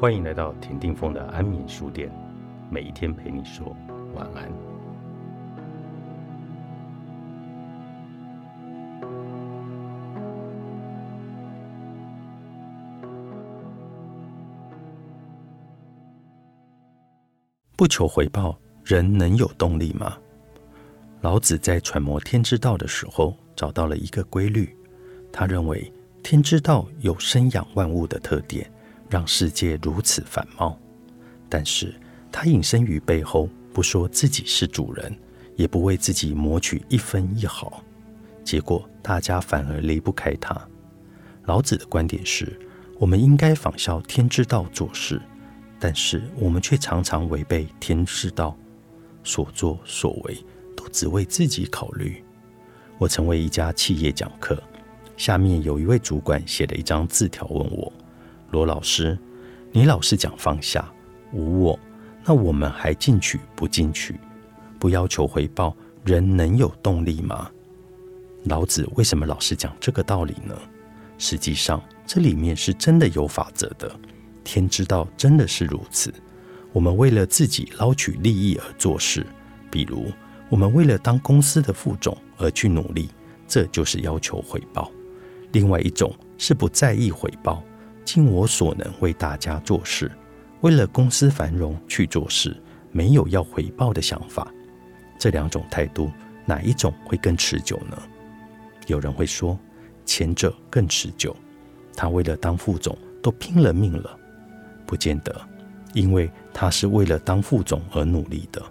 欢迎来到田定峰的安眠书店，每一天陪你说晚安。不求回报，人能有动力吗？老子在揣摩天之道的时候，找到了一个规律。他认为天之道有生养万物的特点。让世界如此繁茂，但是他隐身于背后，不说自己是主人，也不为自己谋取一分一毫，结果大家反而离不开他。老子的观点是：我们应该仿效天之道做事，但是我们却常常违背天之道，所作所为都只为自己考虑。我成为一家企业讲课，下面有一位主管写了一张字条问我。罗老师，你老是讲放下无我，那我们还进取不进取？不要求回报，人能有动力吗？老子为什么老是讲这个道理呢？实际上，这里面是真的有法则的。天之道真的是如此。我们为了自己捞取利益而做事，比如我们为了当公司的副总而去努力，这就是要求回报。另外一种是不在意回报。尽我所能为大家做事，为了公司繁荣去做事，没有要回报的想法。这两种态度，哪一种会更持久呢？有人会说，前者更持久。他为了当副总都拼了命了，不见得，因为他是为了当副总而努力的。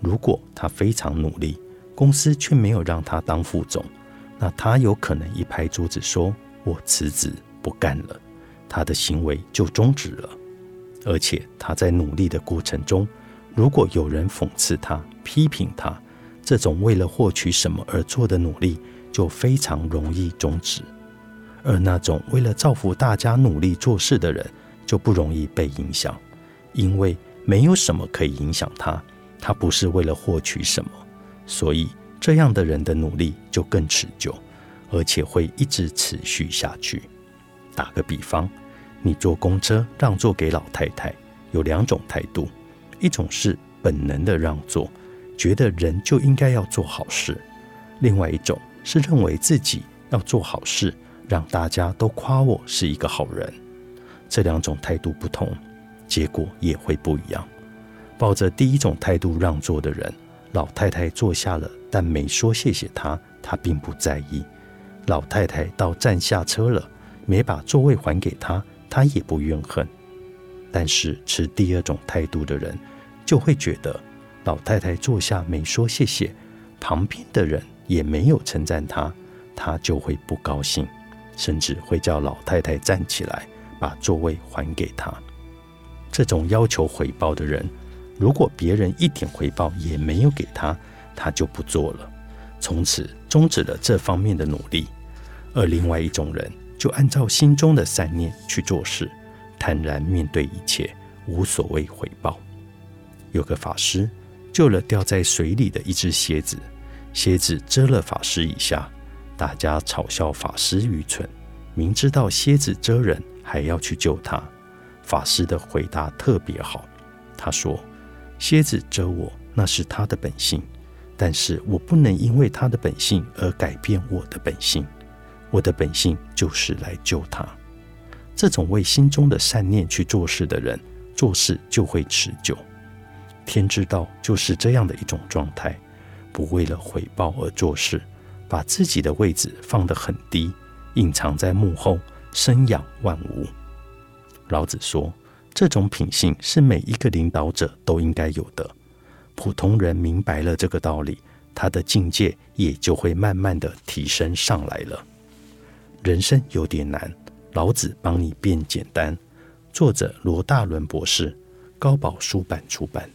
如果他非常努力，公司却没有让他当副总，那他有可能一拍桌子说：“我辞职不干了。”他的行为就终止了，而且他在努力的过程中，如果有人讽刺他、批评他，这种为了获取什么而做的努力就非常容易终止；而那种为了造福大家努力做事的人就不容易被影响，因为没有什么可以影响他，他不是为了获取什么，所以这样的人的努力就更持久，而且会一直持续下去。打个比方。你坐公车让座给老太太，有两种态度：一种是本能的让座，觉得人就应该要做好事；另外一种是认为自己要做好事，让大家都夸我是一个好人。这两种态度不同，结果也会不一样。抱着第一种态度让座的人，老太太坐下了，但没说谢谢他，他并不在意。老太太到站下车了，没把座位还给他。他也不怨恨，但是持第二种态度的人就会觉得老太太坐下没说谢谢，旁边的人也没有称赞他，他就会不高兴，甚至会叫老太太站起来把座位还给他。这种要求回报的人，如果别人一点回报也没有给他，他就不做了，从此终止了这方面的努力。而另外一种人。就按照心中的善念去做事，坦然面对一切，无所谓回报。有个法师救了掉在水里的一只蝎子，蝎子蛰了法师一下，大家嘲笑法师愚蠢，明知道蝎子蛰人还要去救他。法师的回答特别好，他说：“蝎子蛰我那是他的本性，但是我不能因为他的本性而改变我的本性。”我的本性就是来救他。这种为心中的善念去做事的人，做事就会持久。天之道就是这样的一种状态，不为了回报而做事，把自己的位置放得很低，隐藏在幕后，生养万物。老子说，这种品性是每一个领导者都应该有的。普通人明白了这个道理，他的境界也就会慢慢的提升上来了。人生有点难，老子帮你变简单。作者罗大伦博士，高宝书版出版。